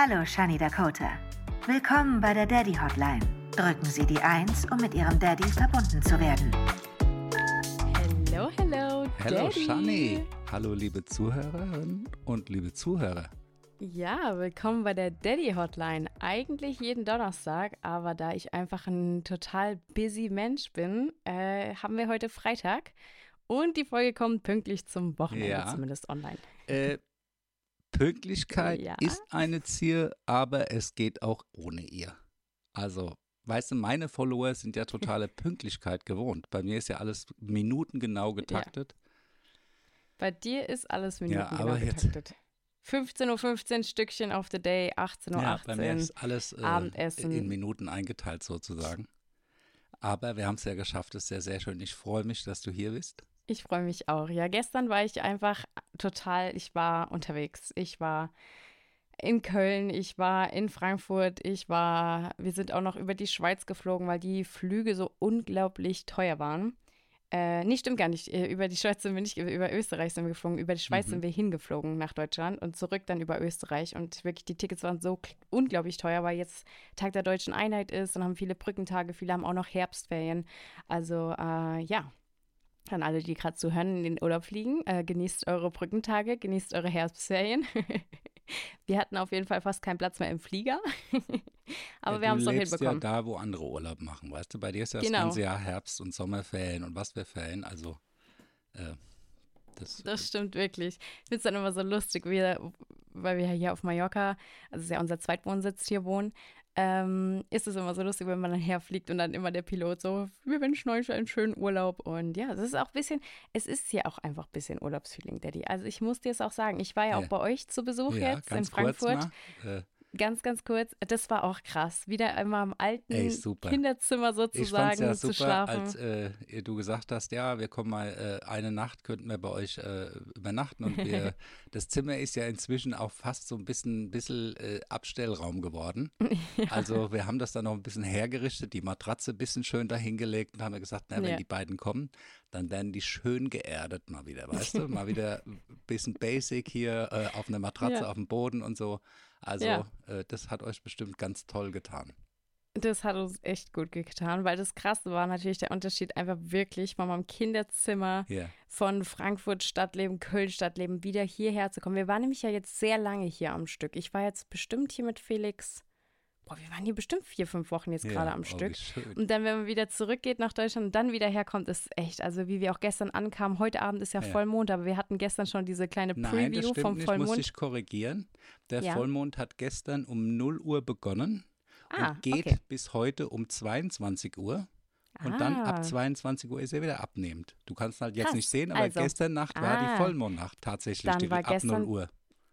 Hallo, Shani Dakota. Willkommen bei der Daddy Hotline. Drücken Sie die 1, um mit Ihrem Daddy verbunden zu werden. Hello, hello, Hallo Daddy. Shani. Hallo liebe Zuhörerinnen und liebe Zuhörer. Ja, willkommen bei der Daddy Hotline. Eigentlich jeden Donnerstag, aber da ich einfach ein total busy Mensch bin, äh, haben wir heute Freitag und die Folge kommt pünktlich zum Wochenende, Ja. zumindest online. Äh, Pünktlichkeit Ja. ist eine Ziel, aber es geht auch ohne ihr. Also, weißt du, meine Follower sind ja totale Pünktlichkeit gewohnt. Bei mir ist ja alles minutengenau getaktet. Bei dir ist alles Minuten Ja, genau getaktet. 15.15 Uhr Stückchen auf the day, 18.18 Uhr. Ja, bei mir ist alles äh, Abendessen. in Minuten eingeteilt sozusagen. Aber wir haben es ja geschafft, es ist sehr, sehr schön. Ich freue mich, dass du hier bist. Ich freue mich auch. Ja, gestern war ich einfach total, ich war unterwegs. Ich war in Köln, ich war in Frankfurt, ich war, wir sind auch noch über die Schweiz geflogen, weil die Flüge so unglaublich teuer waren. Äh, nee, stimmt gar nicht. Äh, Über die Schweiz sind wir nicht, über Österreich sind wir geflogen. Über die Schweiz sind wir hingeflogen nach Deutschland und zurück dann über Österreich. Und wirklich, die Tickets waren so unglaublich teuer, weil jetzt Tag der Deutschen Einheit ist und haben viele Brückentage, viele haben auch noch Herbstferien. Also, äh, ja, an alle, die gerade zuhören, in den Urlaub fliegen, äh, genießt eure Brückentage, genießt eure Herbstferien. wir hatten auf jeden Fall fast keinen Platz mehr im Flieger. Aber ja, wir haben es doch hinbekommen. ja da, wo andere Urlaub machen, weißt du? Bei dir ist ja Genau. das ganze Jahr Herbst und Sommerferien und was für Ferien. Also, äh, das, Das stimmt wirklich. Ich finde es dann immer so lustig, wir, weil wir hier auf Mallorca, also ist ja unser Zweitwohnsitz hier wohnen, ähm, ist es immer so lustig, wenn man dann herfliegt und dann immer der Pilot so, wir wünschen euch einen schönen Urlaub. Und ja, das ist auch ein bisschen, es ist hier auch einfach ein bisschen Urlaubsfeeling, Daddy. Also ich muss dir es auch sagen, ich war ja, Ja. auch bei euch zu Besuch ja, jetzt in Frankfurt. Mal, äh, Ganz, ganz kurz, das war auch krass. Wieder einmal im alten Ey. Kinderzimmer sozusagen ja zu super, schlafen. als äh, du gesagt hast, ja, wir kommen mal äh, eine Nacht, könnten wir bei euch äh, übernachten und wir, das Zimmer ist ja inzwischen auch fast so ein bisschen, bisschen äh, Abstellraum geworden. Also wir haben das dann noch ein bisschen hergerichtet, die Matratze ein bisschen schön dahingelegt und haben ja gesagt, na, wenn Ja. die beiden kommen, dann werden die schön geerdet mal wieder, weißt du, mal wieder ein bisschen basic hier äh, auf einer Matratze, Ja. auf dem Boden und so. Also Ja. äh, das hat euch bestimmt ganz toll getan. Das hat uns echt gut getan, weil das Krasse war natürlich der Unterschied einfach wirklich von meinem Kinderzimmer Ja. von Frankfurt Stadtleben, Köln Stadtleben wieder hierher zu kommen. Wir waren nämlich ja jetzt sehr lange hier am Stück. Ich war jetzt bestimmt hier mit Felix. Boah, wir waren hier bestimmt vier, fünf Wochen jetzt Ja, gerade am oh, Stück. schön. Und dann, wenn man wieder zurückgeht nach Deutschland und dann wieder herkommt, ist echt, also wie wir auch gestern ankamen, heute Abend ist ja, Ja. Vollmond, aber wir hatten gestern schon diese kleine Nein, das Preview stimmt vom nicht, muss Vollmond. ich korrigieren. Der Ja. Vollmond hat gestern um 0 Uhr begonnen Ah, und geht okay. bis heute um 22 Uhr. Und dann Ah. ab 22 Uhr ist er wieder abnehmend. Du kannst halt jetzt Krass. nicht sehen, aber Also, gestern Nacht war die ah. Vollmondnacht tatsächlich Dann die, war ab gestern 0 Uhr.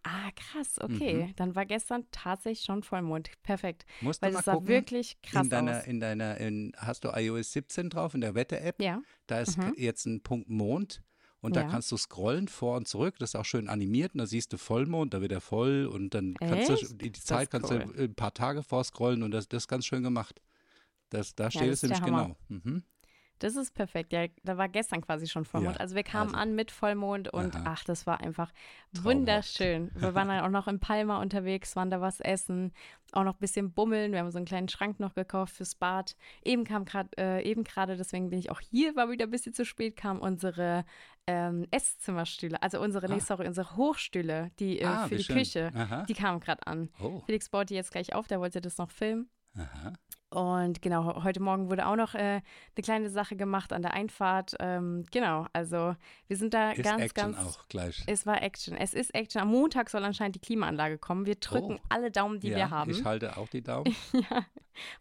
Ah, krass, okay. Dann war gestern tatsächlich schon Vollmond. Perfekt. Mhm. Musst du Weil mal es sah gucken, wirklich krass in deiner, aus. in deiner, in, hast du iOS 17 drauf in der Wetter-App? Ja. Da ist jetzt ein Punkt Mond und da Ja. kannst du scrollen vor und zurück. Das ist auch schön animiert und da siehst du Vollmond, da wird er voll und dann kannst du Echt? die, Zeit kannst cool. du ein paar Tage vorscrollen und das, das ist ganz schön gemacht. Das, da steht das es nämlich genau. Mhm. Das ist perfekt. Ja, da war gestern quasi schon Vollmond. Ja, also wir kamen also. an mit Vollmond und Aha. ach, das war einfach Traumhaft. wunderschön. Wir waren dann auch noch in Palma unterwegs, waren da was essen, auch noch ein bisschen bummeln. Wir haben so einen kleinen Schrank noch gekauft fürs Bad. Eben kam gerade, äh, eben gerade, deswegen bin ich auch hier, war wieder ein bisschen zu spät, kam unsere ähm, Esszimmerstühle, also unsere, nee, Ah. sorry, unsere Hochstühle, die äh, Ah, für die schön. Küche, Aha. die kamen gerade an. Oh, Felix baut die jetzt gleich auf, der wollte das noch filmen. aha. Und genau, heute Morgen wurde auch noch äh, eine kleine Sache gemacht an der Einfahrt. Ähm, genau, also wir sind da Ist ganz, Action ganz. auch gleich. Es war Action. Es ist Action. Am Montag soll anscheinend die Klimaanlage kommen. Wir drücken Oh. alle Daumen, die ja, wir haben. Ich halte auch die Daumen.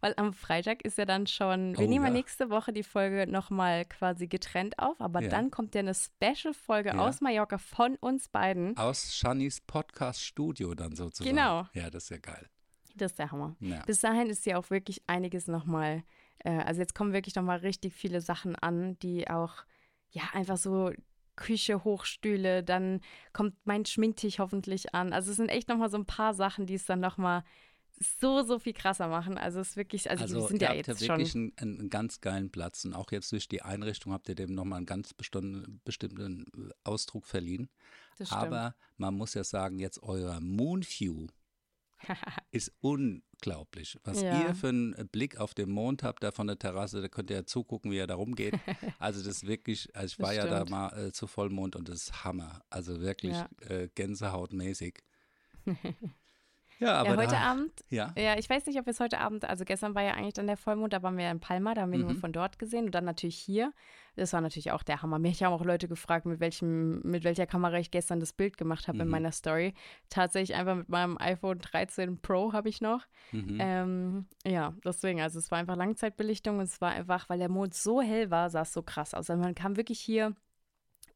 Weil am Freitag ist ja dann schon, wir Oh, nehmen ja ja. nächste Woche die Folge nochmal quasi getrennt auf, aber Ja. dann kommt ja eine Special-Folge Ja. aus Mallorca von uns beiden. Aus Shannys Podcast-Studio dann sozusagen. Genau. Ja, das ist ja geil. Das ist der Hammer. Ja. Bis dahin ist ja auch wirklich einiges nochmal, äh, also jetzt kommen wirklich nochmal richtig viele Sachen an, die auch, ja, einfach so Küche, Hochstühle, dann kommt mein Schminktisch hoffentlich an. Also es sind echt nochmal so ein paar Sachen, die es dann nochmal so, so viel krasser machen. Also es ist wirklich, also, Also die sind ihr ja habt jetzt schon. wirklich einen, einen, einen ganz geilen Platz und auch jetzt durch die Einrichtung habt ihr dem nochmal einen ganz bestimmten, Ausdruck verliehen. Aber man muss ja sagen, jetzt euer Moonview ist unglaublich. Was Ja. ihr für einen Blick auf den Mond habt, da von der Terrasse, da könnt ihr ja zugucken, wie er da rumgeht. Also das ist wirklich, also ich Das war ja da stimmt. mal äh, zu Vollmond und das ist Hammer. Also wirklich Ja. äh, gänsehautmäßig. ja, aber ja, heute da, Abend, ja, ja, ich weiß nicht, ob wir es heute Abend, also gestern war ja eigentlich dann der Vollmond, da waren wir ja in Palma, da haben wir Mhm. nur von dort gesehen und dann natürlich hier. Das war natürlich auch der Hammer. Mich haben auch Leute gefragt, mit welchem, mit welcher Kamera ich gestern das Bild gemacht habe in Mhm. meiner Story. Tatsächlich einfach mit meinem iPhone 13 Pro habe ich noch. mhm. Ähm, ja, deswegen, also es war einfach Langzeitbelichtung und es war einfach, weil der Mond so hell war, sah es so krass aus. Also man kam wirklich hier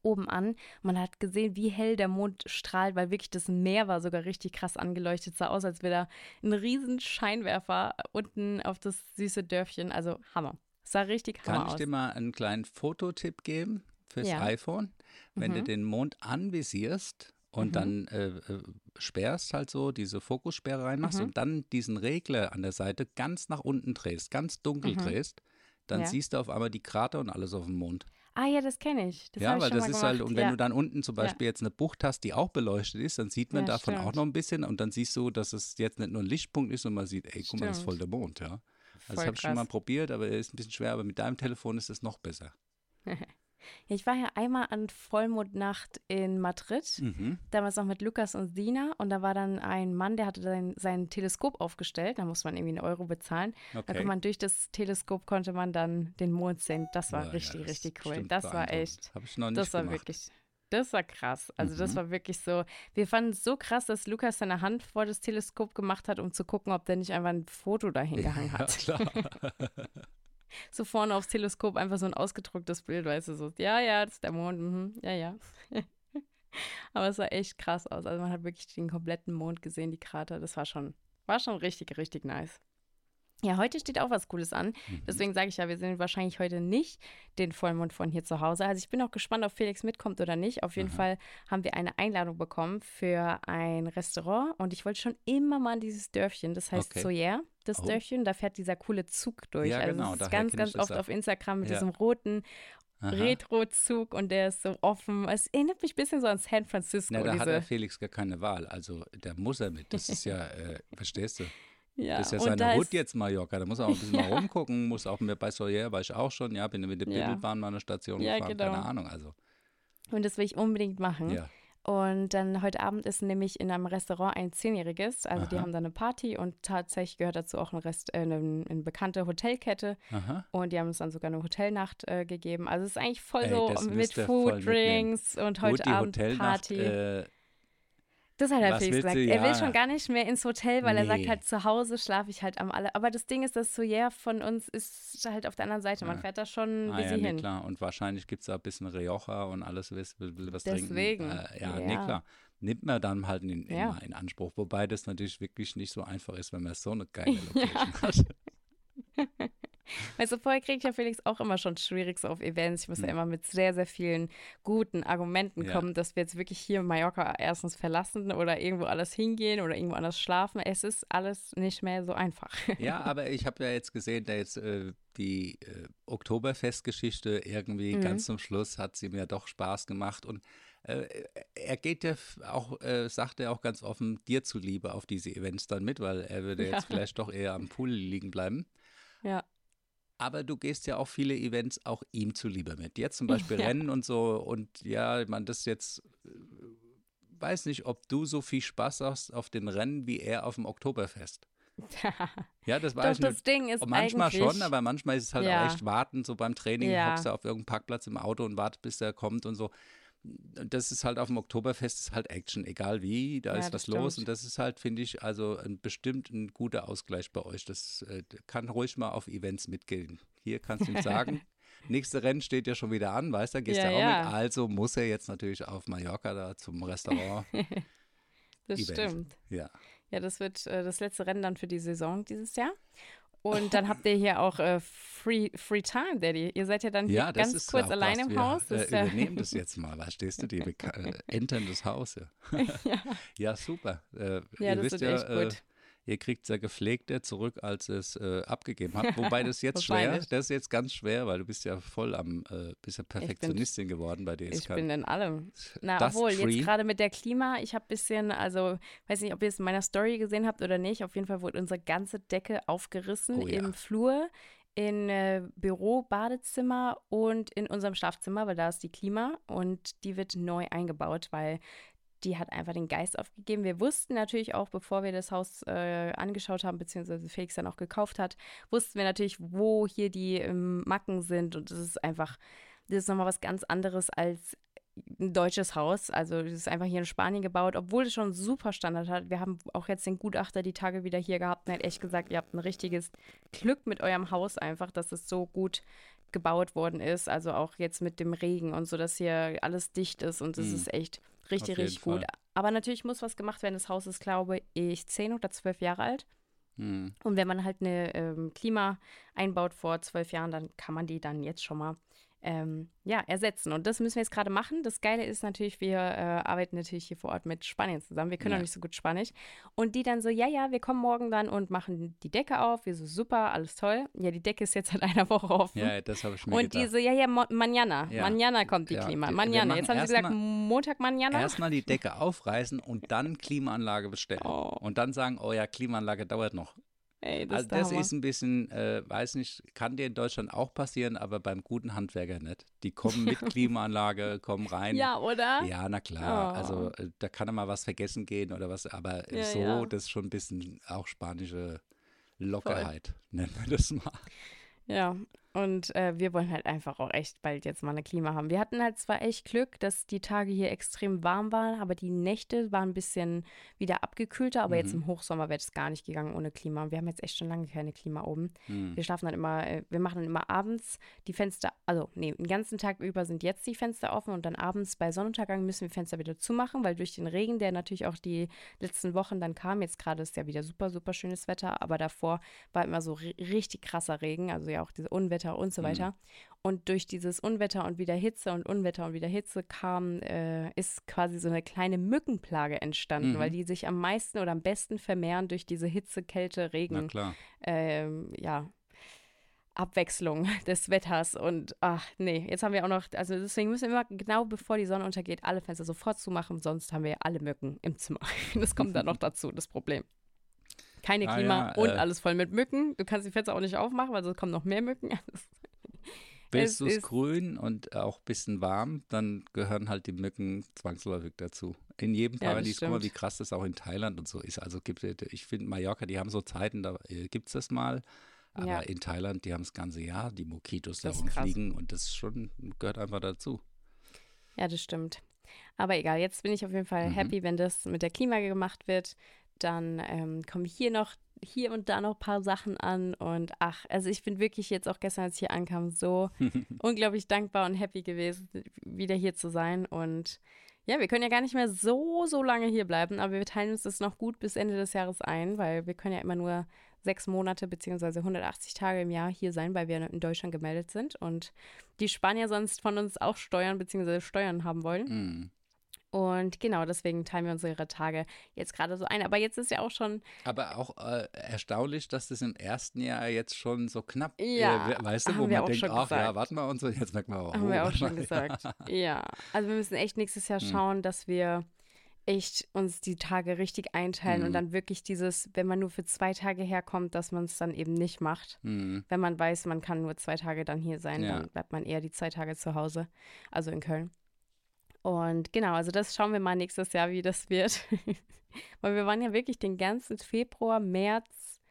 oben an. Man hat gesehen, wie hell der Mond strahlt, weil wirklich das Meer war sogar richtig krass angeleuchtet. sah aus, als wäre da ein riesen Scheinwerfer unten auf das süße Dörfchen. Also Hammer. Sah richtig Hammer Kann ich aus. dir mal einen kleinen Fototipp geben fürs Ja. iPhone? Wenn du Mhm. den Mond anvisierst und Mhm. dann äh, äh, sperrst halt so, diese Fokussperre reinmachst Mhm. und dann diesen Regler an der Seite ganz nach unten drehst, ganz dunkel Mhm. drehst, dann Ja. siehst du auf einmal die Krater und alles auf dem Mond. Ah ja, das kenne ich. Das ja, ich weil das ist gemacht. halt, und wenn ja. du dann unten zum Ja. Beispiel jetzt eine Bucht hast, die auch beleuchtet ist, dann sieht man Ja, davon auch stimmt. noch ein bisschen und dann siehst du, dass es jetzt nicht nur ein Lichtpunkt ist und man sieht, ey, guck mal, das ist voll der Mond, ja. Also Voll das habe ich schon mal probiert, aber er ist ein bisschen schwer, aber mit deinem Telefon ist es noch besser. Ja, ich war ja einmal an Vollmondnacht in Madrid. Mhm. damals noch mit Lukas und Sina und da war dann ein Mann, der hatte sein, sein Teleskop aufgestellt, da muss man irgendwie einen Euro bezahlen. Da Okay. konnte man durch das Teleskop konnte man dann den Mond sehen. Das war Ja, ja, richtig, das ist richtig cool. Das war echt, Habe ich noch nicht das war gemacht. wirklich, das war krass. Also das Mhm. war wirklich so, wir fanden es so krass, dass Lukas seine Hand vor das Teleskop gemacht hat, um zu gucken, ob der nicht einfach ein Foto dahin gehangen Ja, hat. klar. So vorne aufs Teleskop einfach so ein ausgedrucktes Bild, weißt du, so, ja, ja, das ist der Mond, mhm, ja, ja. Aber es sah echt krass aus. Also man hat wirklich den kompletten Mond gesehen, die Krater. Das war schon, war schon richtig, richtig nice. Ja, heute steht auch was Cooles an. Mhm. Deswegen sage ich ja, wir sehen wahrscheinlich heute nicht den Vollmond von hier zu Hause. Also ich bin auch gespannt, ob Felix mitkommt oder nicht. Auf jeden Aha. Fall haben wir eine Einladung bekommen für ein Restaurant und ich wollte schon immer mal an dieses Dörfchen. Das heißt Okay. Soyer, das Oh. Dörfchen. Da fährt dieser coole Zug durch. Ja, also genau, das ist ganz, ganz oft auf Instagram mit Ja. diesem roten. Retro-Zug und der ist so offen. Es erinnert mich ein bisschen so an San Francisco. Na, da hat der Felix gar keine Wahl. Also, da muss er mit. Das ist ja, äh, verstehst du? Ja, Das ist ja seine Hut jetzt Mallorca. Da muss er auch ein bisschen mal rumgucken. Muss auch mir bei Soyer war ich auch schon. Ja, bin mit der Ja. Bimmelbahn mal eine Station Ja, gefahren. genau. Keine Ahnung. Also, Und das will ich unbedingt machen. ja. Und dann heute Abend ist nämlich in einem Restaurant ein Zehnjähriges. Also die Aha. haben da eine Party und tatsächlich gehört dazu auch ein Rest, äh, eine, eine bekannte Hotelkette. Aha. Und die haben uns dann sogar eine Hotelnacht äh, gegeben. Also es ist eigentlich voll Ey, so mit Food. Drinks und heute Gut, die Abend Hotelnacht. Party. Äh, das hat er was Felix gesagt. du? Er will Ja. schon gar nicht mehr ins Hotel, weil er sagt Nee. halt, zu Hause schlafe ich halt am alle. Aber das Ding ist, das Soyer von uns ist halt auf der anderen Seite. Man Ja. fährt da schon ah, wie ja, nee, hin. klar. Und wahrscheinlich gibt es da ein bisschen Rioja und alles, was, was Deswegen, trinken. Äh, ja, nee, ja. klar. Nimmt man dann halt in, in, Ja. in Anspruch. Wobei das natürlich wirklich nicht so einfach ist, wenn man so eine geile Location hat. Weißt du, vorher kriege ich ja Felix auch immer schon schwierig so auf Events. Ich muss ja Hm. immer mit sehr, sehr vielen guten Argumenten Ja. kommen, dass wir jetzt wirklich hier Mallorca erstens verlassen oder irgendwo alles hingehen oder irgendwo anders schlafen. Es ist alles nicht mehr so einfach. Ja, aber ich habe ja jetzt gesehen, da jetzt äh, die äh, Oktoberfestgeschichte irgendwie Mhm. ganz zum Schluss hat sie mir doch Spaß gemacht und äh, er geht ja auch, äh, sagt er auch ganz offen, dir zuliebe auf diese Events dann mit, weil er würde Ja. jetzt vielleicht doch eher am Pool liegen bleiben. Aber du gehst ja auch viele Events auch ihm zuliebe mit. Jetzt zum Beispiel Ja. Rennen und so. Und ja, man das jetzt äh, weiß nicht, ob du so viel Spaß hast auf den Rennen wie er auf dem Oktoberfest. Ja, das Doch, weiß ich das nicht. Ding ist Und manchmal schon, aber manchmal ist es halt Ja. auch echt warten, so beim Training Ja. hockst du auf irgendeinem Parkplatz im Auto und wartest, bis der kommt und so. Und das ist halt auf dem Oktoberfest ist halt Action, egal wie, da Ja, ist was los stimmt. und das ist halt, finde ich, also ein, bestimmt ein guter Ausgleich bei euch. Das äh, kann ruhig mal auf Events mitgehen. Hier kannst du ihm sagen, nächste Rennen steht ja schon wieder an, weißt du, gehst Ja, ja, auch ja. mit, also muss er jetzt natürlich auf Mallorca da zum Restaurant. das Event. stimmt. ja. Ja, das wird äh, das letzte Rennen dann für die Saison dieses Jahr. Und dann habt ihr hier auch äh, Free, Free Time, Daddy. Ihr seid ja dann hier Ja, ganz ist kurz allein im Wir, Haus. Das Äh, ist ja- übernehmen das jetzt mal, verstehst du? Die Beka- äh, entern das Haus. Ja, ja super. Äh, Ja, das wisst wird ja, echt äh, gut. Ihr kriegt es ja gepflegter zurück, als es äh, abgegeben hat. Wobei das jetzt schwer, das ist jetzt ganz schwer, weil du bist ja voll am, äh, bist ja Perfektionistin bin, geworden bei DSK. Ich bin in allem. Na, Dust obwohl, free. jetzt gerade mit der Klima, ich habe ein bisschen, also, weiß nicht, ob ihr es in meiner Story gesehen habt oder nicht, auf jeden Fall wurde unsere ganze Decke aufgerissen oh, ja. im Flur in äh, Büro, Badezimmer und in unserem Schlafzimmer, weil da ist die Klima und die wird neu eingebaut, weil die hat einfach den Geist aufgegeben. Wir wussten natürlich auch, bevor wir das Haus äh, angeschaut haben, beziehungsweise Felix dann auch gekauft hat, wussten wir natürlich, wo hier die ähm, Macken sind. Und das ist einfach, das ist nochmal was ganz anderes als ein deutsches Haus. Also das ist einfach hier in Spanien gebaut, obwohl es schon super Standard hat. Wir haben auch jetzt den Gutachter die Tage wieder hier gehabt und er hat echt gesagt, ihr habt ein richtiges Glück mit eurem Haus einfach, dass es so gut gebaut worden ist. Also auch jetzt mit dem Regen und so, dass hier alles dicht ist und es mhm. ist echt Richtig, richtig gut. Fall. Aber natürlich muss was gemacht werden. Das Haus ist, glaube ich, zehn oder zwölf Jahre alt. Hm. Und wenn man halt eine ähm, Klima einbaut vor zwölf Jahren, dann kann man die dann jetzt schon mal ähm, ja, ersetzen. Und das müssen wir jetzt gerade machen. Das Geile ist natürlich, wir äh, arbeiten natürlich hier vor Ort mit Spanien zusammen. Wir können ja. auch nicht so gut Spanisch. Und die dann so, ja, ja, wir kommen morgen dann und machen die Decke auf. Wir so, super, alles toll. Ja, die Decke ist jetzt seit einer Woche offen. Ja, das habe ich mir Und gedacht. die so, ja, ja, mañana. Ja. Mañana kommt die ja, Klima. Mañana. Jetzt haben sie gesagt, Montag, mañana. Erstmal die Decke aufreißen und dann Klimaanlage bestellen. Oh. Und dann sagen, oh ja, Klimaanlage dauert noch. Ey, das also das ist ein bisschen, äh, weiß nicht, kann dir in Deutschland auch passieren, aber beim guten Handwerker nicht. Die kommen mit Klimaanlage, kommen rein. Ja, oder? Ja, na klar. Also, oh. Also da kann er mal was vergessen gehen oder was, aber ja, so, ja. das ist schon ein bisschen auch spanische Lockerheit, Voll. nennen wir das mal. Ja, und äh, wir wollen halt einfach auch echt bald jetzt mal eine Klima haben. Wir hatten halt zwar echt Glück, dass die Tage hier extrem warm waren, aber die Nächte waren ein bisschen wieder abgekühlter. Aber mhm. jetzt im Hochsommer wäre es gar nicht gegangen ohne Klima. Und wir haben jetzt echt schon lange keine Klima oben. Mhm. Wir schlafen dann immer, äh, wir machen dann immer abends die Fenster, also nee, den ganzen Tag über sind jetzt die Fenster offen und dann abends bei Sonnenuntergang müssen wir Fenster wieder zumachen, weil durch den Regen, der natürlich auch die letzten Wochen dann kam, jetzt gerade ist ja wieder super, super schönes Wetter, aber davor war immer so richtig krasser Regen, also ja auch diese Unwetter Unwetter und so mhm. weiter. Mhm. Und durch dieses Unwetter und wieder Hitze und Unwetter und wieder Hitze kam, äh, ist quasi so eine kleine Mückenplage entstanden, mhm. weil die sich am meisten oder am besten vermehren durch diese Hitze, Kälte, Regen. Ähm, ja, Abwechslung des Wetters und ach nee, jetzt haben wir auch noch, also deswegen müssen wir immer genau bevor die Sonne untergeht, alle Fenster sofort zumachen, sonst haben wir alle Mücken im Zimmer. Das kommt dann noch dazu, das Problem. Keine ah, Klima ja, und äh, alles voll mit Mücken. Du kannst die Fenster auch nicht aufmachen, weil sonst kommen noch mehr Mücken. Willst du es grün und auch ein bisschen warm, dann gehören halt die Mücken zwangsläufig dazu. In jedem Paradies, ja, guck mal, wie krass das auch in Thailand und so ist. Also gibt ich finde Mallorca, die haben so Zeiten, da äh, gibt es das mal. Aber ja. in Thailand, die haben das ganze Jahr die Mokitos da rumfliegen und das schon gehört einfach dazu. Ja, das stimmt. Aber egal, jetzt bin ich auf jeden Fall mhm. happy, wenn das mit der Klima gemacht wird. Dann ähm, kommen hier noch, hier und da noch ein paar Sachen an. Und ach, also ich bin wirklich jetzt auch gestern, als ich hier ankam, so unglaublich dankbar und happy gewesen, wieder hier zu sein. Und ja, wir können ja gar nicht mehr so, so lange hier bleiben, aber wir teilen uns das noch gut bis Ende des Jahres ein, weil wir können ja immer nur sechs Monate beziehungsweise 180 Tage im Jahr hier sein, weil wir in Deutschland gemeldet sind und die Spanier sonst von uns auch Steuern beziehungsweise Steuern haben wollen. Mm. Und genau, deswegen teilen wir unsere Tage jetzt gerade so ein. Aber jetzt ist ja auch schon. Aber auch äh, erstaunlich, dass das im ersten Jahr jetzt schon so knapp, ja, äh, weißt du, wo man denkt, ach ja, warte mal und so, jetzt merkt man auch. Haben oh, wir auch schon mal. gesagt. Ja, also wir müssen echt nächstes Jahr hm. schauen, hm. dass wir echt uns die Tage richtig einteilen hm. und dann wirklich dieses, wenn man nur für zwei Tage herkommt, dass man es dann eben nicht macht. Hm. Wenn man weiß, man kann nur zwei Tage dann hier sein, ja. dann bleibt man eher die zwei Tage zu Hause, also in Köln. Und genau, also das schauen wir mal nächstes Jahr, wie das wird. Weil wir waren ja wirklich den ganzen Februar, März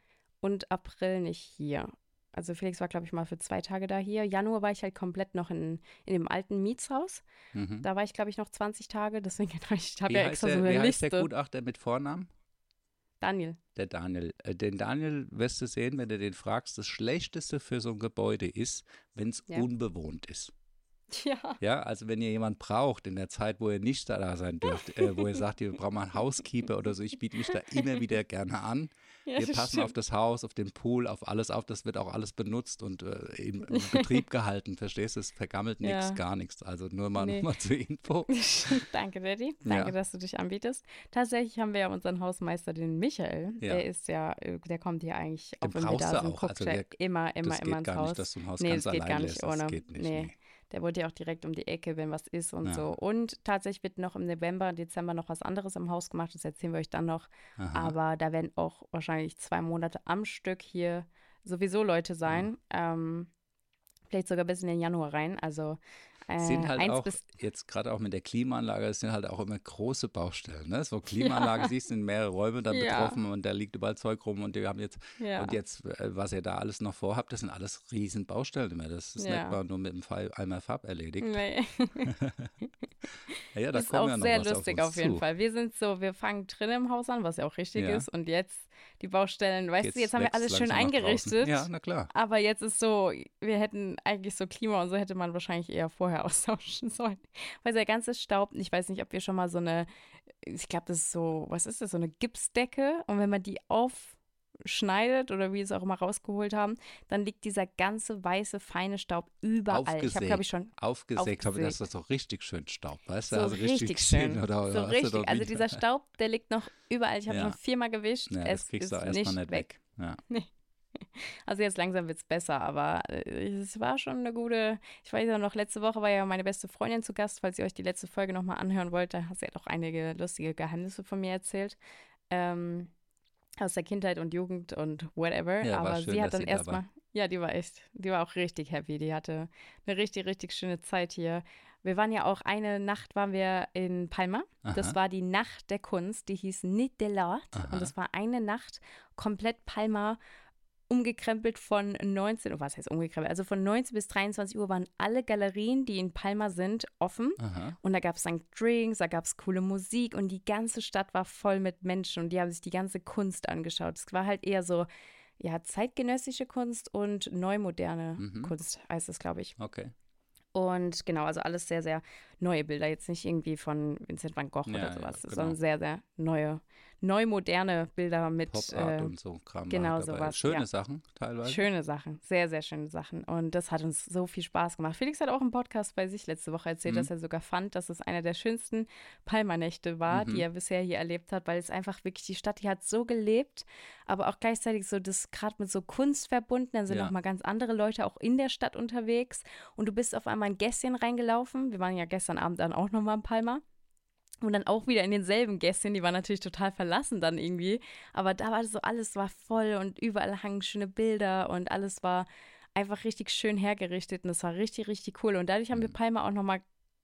und April nicht hier. Also Felix war, glaube ich, mal für zwei Tage da hier. Januar war ich halt komplett noch in, in dem alten Mietshaus. Mhm. Da war ich, glaube ich, noch 20 Tage. Deswegen habe ich hab ja extra der, so eine wie Liste. Heißt der Gutachter mit Vornamen? Daniel. Der Daniel. Äh, den Daniel wirst du sehen, wenn du den fragst, das Schlechteste für so ein Gebäude ist, wenn es ja. unbewohnt ist. Ja. Ja, also wenn ihr jemand braucht in der Zeit, wo ihr nicht da sein dürft, äh, wo ihr sagt, ihr braucht mal einen Housekeeper oder so, ich biete mich da immer wieder gerne an. Ja, Wir das passen stimmt. auf das Haus, auf den Pool, auf alles auf. Das wird auch alles benutzt und äh, im, im Betrieb gehalten. Verstehst du? Es vergammelt nichts, Ja. gar nichts. Also nur mal, Nee. noch mal zur Info. Danke, Daddy. Danke, Ja. dass du dich anbietest. Tatsächlich haben wir ja unseren Hausmeister, den Michael. Der ist ja, äh, der kommt hier eigentlich, Den auch wenn wir da sind, auch. Also er der- immer, immer, das immer geht ins gar Haus. nicht, dass du ein Haus nee, ganz das geht allein gar lässt. nicht Das ohne. geht nicht. nee. nee. Der wohnt ja auch direkt um die Ecke, wenn was ist und Ja. so. Und tatsächlich wird noch im November, Dezember noch was anderes im Haus gemacht. Das erzählen wir euch dann noch. Aha. Aber da werden auch wahrscheinlich zwei Monate am Stück hier sowieso Leute sein. Ähm, vielleicht sogar bis in den Januar rein. Also äh, sind halt eins auch, jetzt gerade auch mit der Klimaanlage, es sind halt auch immer große Baustellen. Ne? So Klimaanlage siehst, sind mehrere Räume dann Ja. betroffen und da liegt überall Zeug rum und die haben jetzt, ja. und jetzt, äh, was ihr da alles noch vorhabt, das sind alles riesen Baustellen immer. Das ist Ja. nicht mal nur mit dem Fall einmal Farb erledigt. Nee. Ja, ja da ist kommen auch ja noch sehr lustig auf, auf, jeden zu. Fall. Wir sind so, wir fangen drin im Haus an, was ja auch richtig Ja. ist. Und jetzt die Baustellen, weißt du, jetzt haben wir alles schön eingerichtet. Ja, na klar. Aber jetzt ist so, wir hätten eigentlich so Klima und so hätte man wahrscheinlich eher vorher austauschen sollen. Weil der ganze Staub, ich weiß nicht, ob wir schon mal so eine, ich glaube, das ist so, was ist das, so eine Gipsdecke. Und wenn man die aufschneidet oder wie es auch immer rausgeholt haben, dann liegt dieser ganze weiße, feine Staub überall. Ich habe, glaube ich, schon Aufgesägt, aber das aufgesägt. ist doch richtig schön Staub, weißt du? so also richtig, schön. Oder, so richtig. Also dieser Staub, der liegt noch überall. Ich habe Ja. schon viermal gewischt. Ja, es das kriegst ist du erstmal nicht nicht weg. weg. Ja. Also jetzt langsam wird es besser, aber äh, es war schon eine gute. Ich weiß ja noch, letzte Woche war ja meine beste Freundin zu Gast, falls ihr euch die letzte Folge nochmal anhören wollt. Da hat sie ja doch einige lustige Geheimnisse von mir erzählt. Ähm, aus der Kindheit und Jugend und whatever. Ja, aber schön, sie hat dann erstmal. Ja, die war echt, die war auch richtig happy. Die hatte eine richtig, richtig schöne Zeit hier. Wir waren ja auch eine Nacht waren wir in Palma. Das Aha. war die Nacht der Kunst, die hieß Nit de l'Art. Und das war eine Nacht komplett Palma umgekrempelt von 19, oh, was heißt umgekrempelt? Also von 19 bis 23 Uhr waren alle Galerien, die in Palma sind, offen. Aha. Und da gab es dann Drinks, da gab es coole Musik und die ganze Stadt war voll mit Menschen und die haben sich die ganze Kunst angeschaut. Es war halt eher so, ja, zeitgenössische Kunst und neumoderne Mhm. Kunst, heißt es, glaube ich. Okay. Und genau, also alles sehr, sehr neue Bilder. Jetzt nicht irgendwie von Vincent van Gogh Ja, oder ja, sowas, genau. sondern sehr, sehr neue, neu moderne Bilder mit Pop Art äh, und so Kram. genau sowas, Schöne ja. Sachen teilweise. schöne Sachen, sehr, sehr schöne Sachen. Und das hat uns so viel Spaß gemacht. Felix hat auch im Podcast bei sich letzte Woche erzählt, Mhm. dass er sogar fand, dass es einer der schönsten Palmernächte war, Mhm. die er bisher hier erlebt hat, weil es einfach wirklich die Stadt, die hat so gelebt, aber auch gleichzeitig so das gerade mit so Kunst verbunden. Dann sind Ja. noch mal ganz andere Leute auch in der Stadt unterwegs und du bist auf einmal in Gässchen reingelaufen. Wir waren ja gestern Abend dann auch noch mal in Palma. Und dann auch wieder in denselben Gässchen, die waren natürlich total verlassen dann irgendwie. Aber da war so, alles war voll und überall hangen schöne Bilder und alles war einfach richtig schön hergerichtet und das war richtig, richtig cool. Und dadurch haben wir Mhm. Palma auch nochmal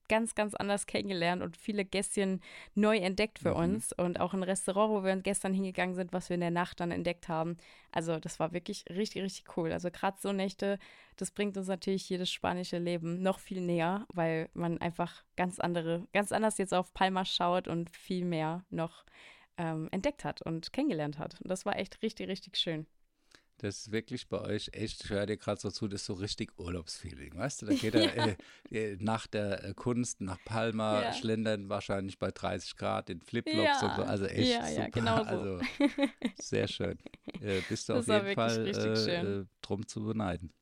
ganz, ganz anders kennengelernt und viele Gässchen neu entdeckt für Mhm. uns. Und auch ein Restaurant, wo wir gestern hingegangen sind, was wir in der Nacht dann entdeckt haben. Also das war wirklich richtig, richtig cool. Also gerade so Nächte, das bringt uns natürlich jedes spanische Leben noch viel näher, weil man einfach ganz andere, ganz anders jetzt auf Palma schaut und viel mehr noch ähm, entdeckt hat und kennengelernt hat. Und das war echt richtig, richtig schön. Das ist wirklich bei euch echt, ich höre dir gerade so zu, das ist so richtig Urlaubsfeeling, weißt du? Da geht er äh, äh, nach der äh, Kunst nach Palma, Ja. schlendern wahrscheinlich bei 30 Grad in Flipflops Ja. und so, also echt Ja, ja, super. genau so. Also sehr schön. Äh, bist du Das auf jeden Fall äh, äh, drum zu beneiden.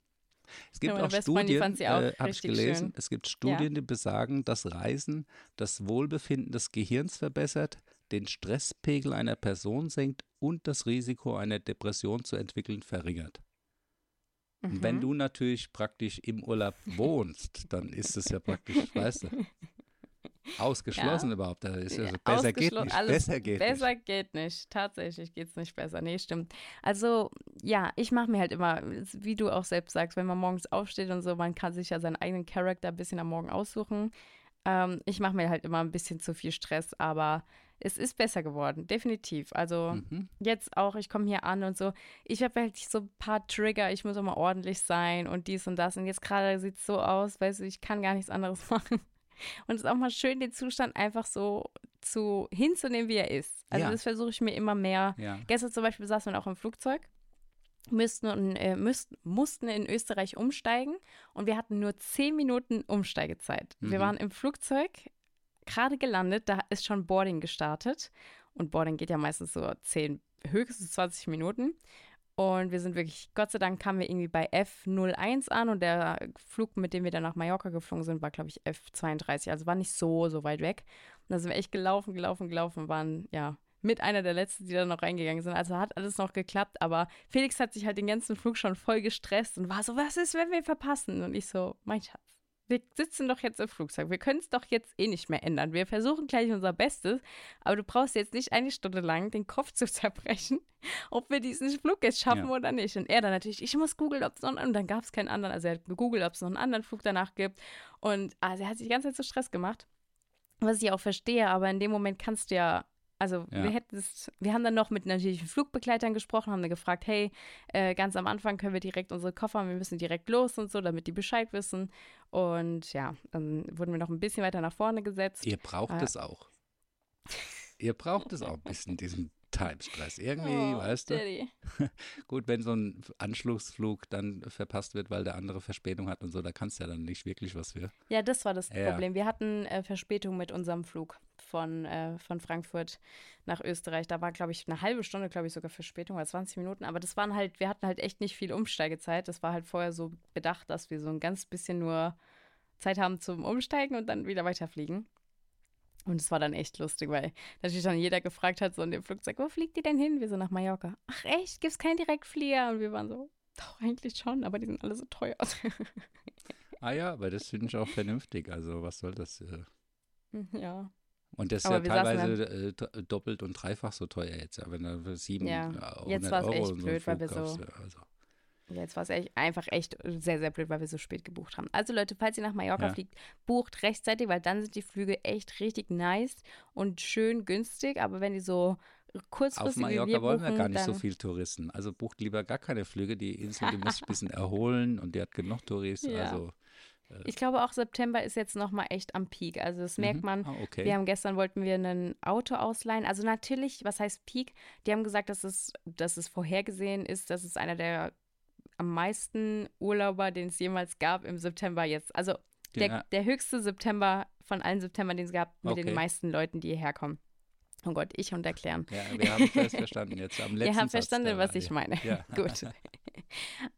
Es gibt meine auch Studien, auch äh, habe ich gelesen, schön. es gibt Studien, die besagen, dass Reisen das Wohlbefinden des Gehirns verbessert, den Stresspegel einer Person senkt und das Risiko einer Depression zu entwickeln verringert. Und wenn Mhm. du natürlich praktisch im Urlaub wohnst, dann ist es ja praktisch, weißt du, ausgeschlossen Ja. überhaupt. Da ist ja Ja, so, besser geht nicht. alles besser geht besser nicht. geht nicht. Tatsächlich geht es nicht besser. Nee, stimmt. Also, ja, ich mache mir halt immer, wie du auch selbst sagst, wenn man morgens aufsteht und so, man kann sich ja seinen eigenen Charakter ein bisschen am Morgen aussuchen. Ähm, ich mache mir halt immer ein bisschen zu viel Stress, aber es ist besser geworden, definitiv. Also, Mhm. jetzt auch, ich komme hier an und so, ich habe halt so ein paar Trigger, ich muss auch mal ordentlich sein und dies und das. Und jetzt gerade sieht es so aus, weißt du, ich kann gar nichts anderes machen. Und es ist auch mal schön, den Zustand einfach so zu hinzunehmen, wie er ist. Also Ja. das versuche ich mir immer mehr. Ja. Gestern zum Beispiel saßen wir auch im Flugzeug müssten, äh, müssten, mussten in Österreich umsteigen und wir hatten nur zehn Minuten Umsteigezeit. Wir Mhm. waren im Flugzeug, gerade gelandet, da ist schon Boarding gestartet und Boarding geht ja meistens so 10, höchstens 20 Minuten. Und wir sind wirklich, Gott sei Dank kamen wir irgendwie bei F01 an und der Flug, mit dem wir dann nach Mallorca geflogen sind, war, glaube ich, F32. Also war nicht so, so weit weg. Und da sind wir echt gelaufen, gelaufen, gelaufen, waren, ja, mit einer der letzten, die da noch reingegangen sind. Also hat alles noch geklappt, aber Felix hat sich halt den ganzen Flug schon voll gestresst und war so, was ist, wenn wir verpassen? Und ich so, mein Schatz, wir sitzen doch jetzt im Flugzeug. Wir können es doch jetzt eh nicht mehr ändern. Wir versuchen gleich unser Bestes, aber du brauchst jetzt nicht eine Stunde lang den Kopf zu zerbrechen, ob wir diesen Flug jetzt schaffen Ja. oder nicht. Und er dann natürlich, ich muss googeln, ob es noch, und dann gab es keinen anderen. Also er hat gegoogelt, ob es noch einen anderen Flug danach gibt. Und also er hat sich die ganze Zeit so Stress gemacht, was ich auch verstehe, aber in dem Moment kannst du ja also Ja. wir hätten es, wir haben dann noch mit natürlich Flugbegleitern gesprochen, haben dann gefragt, hey, äh, ganz am Anfang können wir direkt unsere Koffer, wir müssen direkt los und so, damit die Bescheid wissen. Und ja, dann wurden wir noch ein bisschen weiter nach vorne gesetzt. Ihr braucht Ah. es auch. Ihr braucht es auch ein bisschen, diesen Timestress. Irgendwie, Oh, weißt du? Daddy. Gut, wenn so ein Anschlussflug dann verpasst wird, weil der andere Verspätung hat und so, da kannst du ja dann nicht wirklich was für. Ja, das war das Ja. Problem. Wir hatten äh, Verspätung mit unserem Flug von, äh, von Frankfurt nach Österreich. Da war, glaube ich, eine halbe Stunde, glaube ich, sogar Verspätung oder 20 Minuten. Aber das waren halt, wir hatten halt echt nicht viel Umsteigezeit. Das war halt vorher so bedacht, dass wir so ein ganz bisschen nur Zeit haben zum Umsteigen und dann wieder weiterfliegen. Und es war dann echt lustig, weil natürlich dann jeder gefragt hat, so in dem Flugzeug, wo fliegt ihr denn hin? Wir so nach Mallorca. Ach echt, gibt's keinen Direktflieger? Und wir waren so, doch, eigentlich schon, aber die sind alle so teuer. Ah ja, aber das finde ich auch vernünftig. Also was soll das? Äh? ja. Und das ist Aber ja teilweise äh, do- doppelt und dreifach so teuer jetzt. Ja, wenn du für sieben, Ja, äh, jetzt 100 war's Euro echt so blöd, weil Flug wir so- ja, also. Jetzt war es echt, einfach echt sehr, sehr blöd, weil wir so spät gebucht haben. Also Leute, falls ihr nach Mallorca Ja. fliegt, bucht rechtzeitig, weil dann sind die Flüge echt richtig nice und schön günstig. Aber wenn die so Auf kurzfristig wie Mallorca wir wollen buchen, wir gar nicht so viel Touristen. Also bucht lieber gar keine Flüge. Die Insel, die muss sich ein bisschen erholen und die hat genug Touristen. Ja. Also, Ich glaube auch September ist jetzt nochmal echt am Peak. Also das merkt mhm. man. Ah, okay. Wir haben gestern wollten wir ein Auto ausleihen. Also natürlich, was heißt Peak? Die haben gesagt, dass es, dass es vorhergesehen ist, dass es einer der am meisten Urlauber, den es jemals gab im September jetzt. Also der, Ja. der höchste September von allen Septembern, den es gab, mit den Okay. meisten Leuten, die hierher kommen. Oh Gott, ich und erklären. Ja, wir haben fest verstanden jetzt am letzten habt Satz verstanden, was ich meine. Ja. Gut.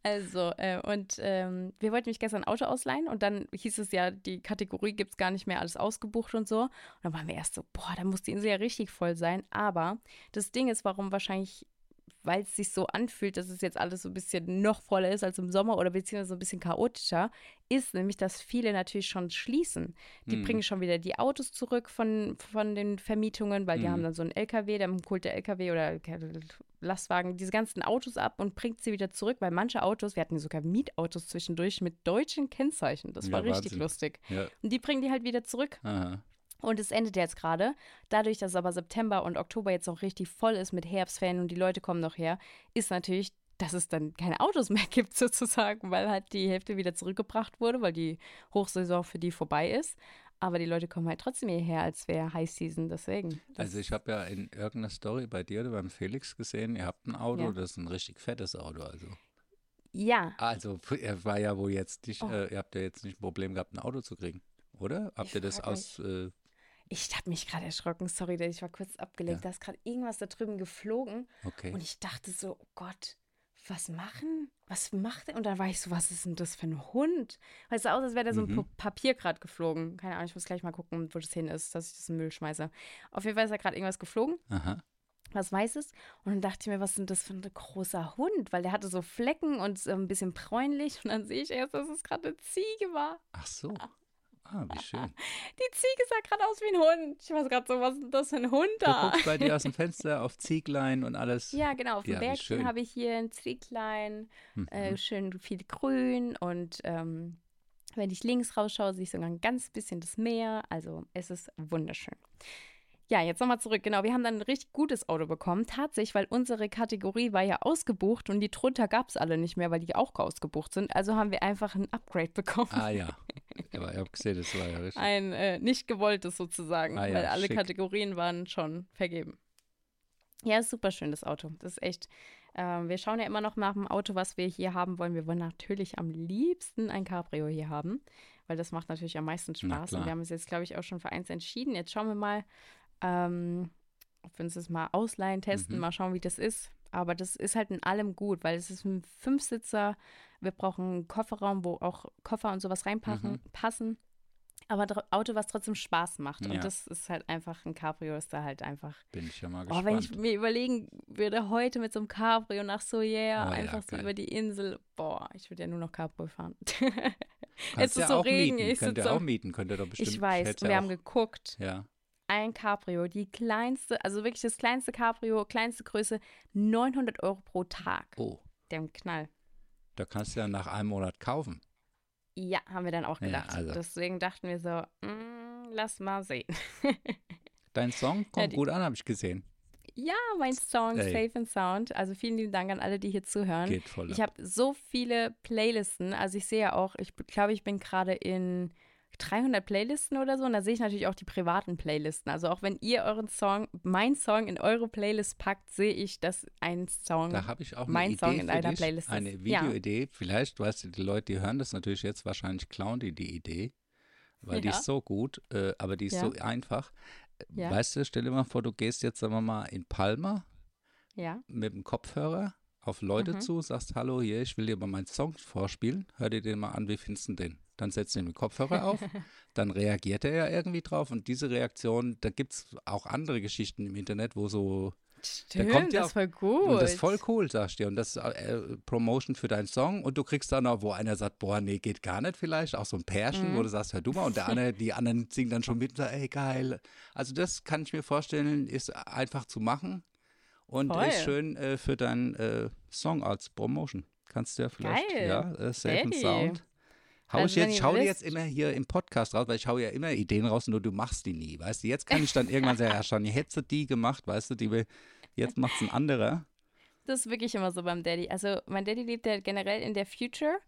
Also, äh, und ähm, wir wollten mich gestern ein Auto ausleihen und dann hieß es ja, die Kategorie gibt es gar nicht mehr, alles ausgebucht und so. Und dann waren wir erst so, boah, da muss die Insel ja richtig voll sein. Aber das Ding ist, warum wahrscheinlich, weil es sich so anfühlt, dass es jetzt alles so ein bisschen noch voller ist als im Sommer oder beziehungsweise so ein bisschen chaotischer, ist nämlich, dass viele natürlich schon schließen. Die Mhm. bringen schon wieder die Autos zurück von, von den Vermietungen, weil die Mhm. haben dann so einen LKW, dann holt der LKW oder Lastwagen diese ganzen Autos ab und bringt sie wieder zurück, weil manche Autos, wir hatten sogar Mietautos zwischendurch mit deutschen Kennzeichen. Das Ja, war richtig Wahnsinn. lustig. Ja. Und die bringen die halt wieder zurück. Aha. Und es endet jetzt gerade. Dadurch, dass aber September und Oktober jetzt noch richtig voll ist mit Herbstferien und die Leute kommen noch her, ist natürlich, dass es dann keine Autos mehr gibt sozusagen, weil halt die Hälfte wieder zurückgebracht wurde, weil die Hochsaison für die vorbei ist. Aber die Leute kommen halt trotzdem hierher, als wäre High Season, deswegen. Also ich habe ja in irgendeiner Story bei dir oder beim Felix gesehen, ihr habt ein Auto, Ja. das ist ein richtig fettes Auto. Also, ja, also er war ja wohl jetzt nicht, Oh. äh, ihr habt ja jetzt nicht ein Problem gehabt, ein Auto zu kriegen, oder? Habt Ich ihr das aus, äh, ich habe mich gerade erschrocken. Sorry, ich war kurz abgelenkt. Ja. Da ist gerade irgendwas da drüben geflogen. okay. Und ich dachte so, oh Gott, was machen? Was macht er? Und dann war ich so, was ist denn das für ein Hund? Weil es sah aus, als wäre da so ein Mhm. Pa- Papier gerade geflogen. Keine Ahnung, ich muss gleich mal gucken, wo das hin ist, dass ich das in den Müll schmeiße. Auf jeden Fall ist da gerade irgendwas geflogen, Aha. was Weißes. Und dann dachte ich mir, was ist denn das für ein großer Hund? Weil der hatte so Flecken und so ein bisschen bräunlich. Und dann sehe ich erst, dass es gerade eine Ziege war. Ach so. Ah, wie schön. Die Ziege sah gerade aus wie ein Hund. Ich weiß gerade so, was ist denn das für ein Hund Du da? guckst bei dir aus dem Fenster auf Zieglein und alles. Ja, genau. Auf dem Ja, wie Bergchen habe ich hier ein Zieglein. Mhm. äh, schön viel Grün und ähm, wenn ich links rausschaue, sehe ich sogar ein ganz bisschen das Meer. Also es ist wunderschön. Ja, jetzt nochmal zurück. Genau, wir haben dann ein richtig gutes Auto bekommen. Tatsächlich, weil unsere Kategorie war ja ausgebucht und die drunter gab es alle nicht mehr, weil die auch ausgebucht sind. Also haben wir einfach ein Upgrade bekommen. Ah ja. Aber ich habe gesehen, das war ja richtig. Ein äh, nicht gewolltes sozusagen, Ah ja, weil alle schick. Kategorien waren schon vergeben. Ja, ist super schön, das Auto. Das ist echt. Ähm, wir schauen ja immer noch nach dem Auto, was wir hier haben wollen. Wir wollen natürlich am liebsten ein Cabrio hier haben, weil das macht natürlich am meisten Spaß. Und wir haben uns jetzt, glaube ich, auch schon für eins entschieden. Jetzt schauen wir mal, ähm, ob wir uns das mal ausleihen, testen, mhm. mal schauen, wie das ist. Aber das ist halt in allem gut, weil es ist ein Fünfsitzer. Wir brauchen einen Kofferraum, wo auch Koffer und sowas reinpassen. Mhm. Passen aber Auto, was trotzdem Spaß macht. Und das ist halt einfach, ein Cabrio ist da halt einfach. Bin ich ja mal gespannt. Oh, wenn ich mir überlegen würde, heute mit so einem Cabrio nach so yeah, oh, einfach ja, so über die Insel, boah, ich würde ja nur noch Cabrio fahren. Jetzt ist so Regen. Mieten. Ich könnt ihr auch mieten, könnt ihr doch bestimmt. Ich weiß, wir auch. haben geguckt. Ja. Ein Cabrio, die kleinste, also wirklich das kleinste Cabrio, kleinste Größe, 900 Euro pro Tag. Oh. Der Knall. Da kannst du ja nach einem Monat kaufen. Ja, haben wir dann auch gedacht. Ja, also. Deswegen dachten wir so, mm, lass mal sehen. Dein Song kommt ja, gut an, habe ich gesehen. Ja, mein Song Ey. Safe and Sound. Also vielen lieben Dank an alle, die hier zuhören. Geht voll. Ich habe so viele Playlisten. Also ich sehe ja auch, ich glaube, ich bin gerade in 300 Playlisten oder so. Und da sehe ich natürlich auch die privaten Playlisten. Also auch wenn ihr euren Song, mein Song in eure Playlist packt, sehe ich, dass ein Song, da habe ich auch mein Idee Song in einer Playlist ist. Eine Videoidee. Ja. Vielleicht, weißt du, die Leute, die hören das natürlich jetzt, wahrscheinlich klauen die die Idee, weil ja. die ist so gut, äh, aber die ist ja. so einfach. Weißt du, stell dir mal vor, du gehst jetzt, sagen wir mal, in Palma mit dem Kopfhörer auf Leute mhm. zu, sagst, hallo, hier, ich will dir mal meinen Song vorspielen, hör dir den mal an, wie findest du den? Dann setzt du den Kopfhörer auf, dann reagiert er ja irgendwie drauf und diese Reaktion, da gibt es auch andere Geschichten im Internet, wo so Stimmt, kommt ja das ist voll gut. Und das ist voll cool, sagst du. Und das ist äh, Promotion für deinen Song. Und du kriegst dann auch, wo einer sagt, boah, nee, geht gar nicht vielleicht. Auch so ein Pärchen, mhm. wo du sagst, hör du mal. Und der andere, die anderen singen dann schon mit und sagen, ey, geil. Also das kann ich mir vorstellen, ist einfach zu machen. Und Voll. ist schön äh, für deinen äh, Song als Promotion. Kannst du ja vielleicht, Geil. ja, äh, Safe and Sound. Hau also ich jetzt, schau dir jetzt immer hier im Podcast raus, weil ich hau ja immer Ideen raus, nur du machst die nie, weißt du. Jetzt kann ich dann irgendwann sagen, ja, schon, hättest du die gemacht, weißt du, die will, jetzt macht's ein anderer. Das ist wirklich immer so beim Daddy. Also mein Daddy lebt ja generell in der Future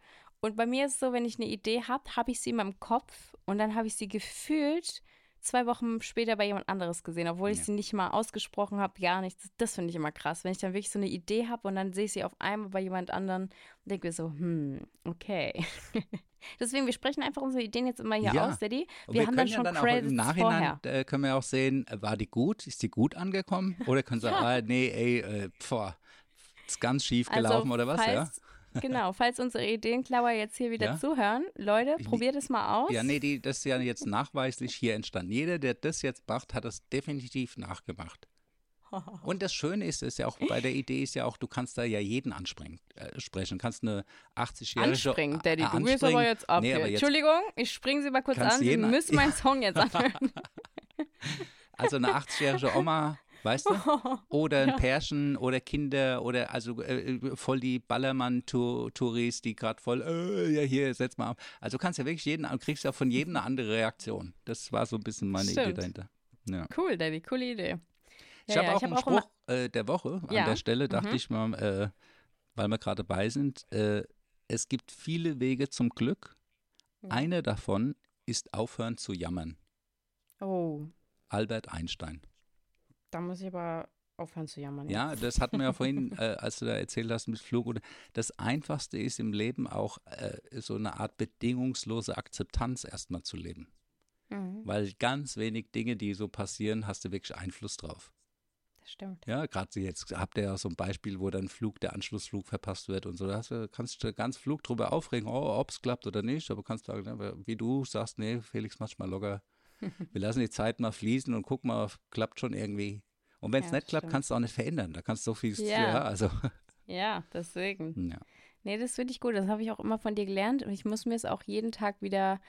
und bei mir ist es so, wenn ich eine Idee habe, habe ich sie in meinem Kopf und dann habe ich sie gefühlt zwei Wochen später bei jemand anderes gesehen, obwohl ich ja. sie nicht mal ausgesprochen habe, gar nichts. Das, das finde ich immer krass, wenn ich dann wirklich so eine Idee habe und dann sehe ich sie auf einmal bei jemand anderen und denke mir so, hm, okay. Deswegen, wir sprechen einfach unsere Ideen jetzt immer hier ja. aus, Daddy. Wir, wir haben dann schon ja dann Credits Im Nachhinein äh, können wir auch sehen, äh, war die gut? Ist die gut angekommen? Oder können Sie sagen, ah, nee, ey, äh, boah, ist ganz schief also gelaufen also, oder was? Ja? Genau, falls unsere Ideenklauer jetzt hier wieder ja? zuhören, Leute, probiert es mal aus. Ja, nee, die, das ist ja jetzt nachweislich hier entstanden. Jeder, der das jetzt macht, hat das definitiv nachgemacht. Und das Schöne ist, ist ja auch bei der Idee ist ja auch, du kannst da ja jeden ansprechen. Äh, sprechen. Kannst eine 80-jährige anspringen. Daddy, äh, du gehst aber jetzt ab. Nee, aber jetzt Entschuldigung, ich springe Sie mal kurz an. Sie müssen meinen Song jetzt anhören. also eine 80-jährige Oma, weißt du? Oder ein ja. Pärchen oder Kinder oder also äh, voll die Ballermann-Touris, die gerade voll, äh, ja hier, setz mal ab. Also kannst ja wirklich jeden, kriegst ja von jedem eine andere Reaktion. Das war so ein bisschen meine Stimmt. Idee dahinter. Ja. Cool, Daddy, coole Idee. Ich ja, habe ja, auch ich einen hab Spruch auch äh, der Woche. An der Stelle dachte mhm. ich mal, äh, weil wir gerade dabei sind, äh, es gibt viele Wege zum Glück. Mhm. Einer davon ist aufhören zu jammern. Oh. Albert Einstein. Da muss ich aber aufhören zu jammern. Ja, jetzt. das hatten wir ja vorhin, äh, als du da erzählt hast mit Flug. Das Einfachste ist im Leben auch äh, so eine Art bedingungslose Akzeptanz erstmal zu leben. Mhm. Weil ganz wenig Dinge, die so passieren, hast du wirklich Einfluss drauf stimmt. Ja, gerade jetzt habt ihr ja so ein Beispiel, wo dann Flug, der Anschlussflug verpasst wird und so. Da kannst du ganz Flug drüber aufregen, oh, ob es klappt oder nicht. Aber kannst du, wie du sagst, nee, Felix, mach mal locker. Wir lassen die Zeit mal fließen und gucken mal, klappt schon irgendwie. Und wenn es ja, nicht klappt, stimmt. kannst du auch nicht verändern. Da kannst du so viel, ja, ja also. Ja, deswegen. Ja. Nee, das finde ich gut. Das habe ich auch immer von dir gelernt. Und ich muss mir es auch jeden Tag wieder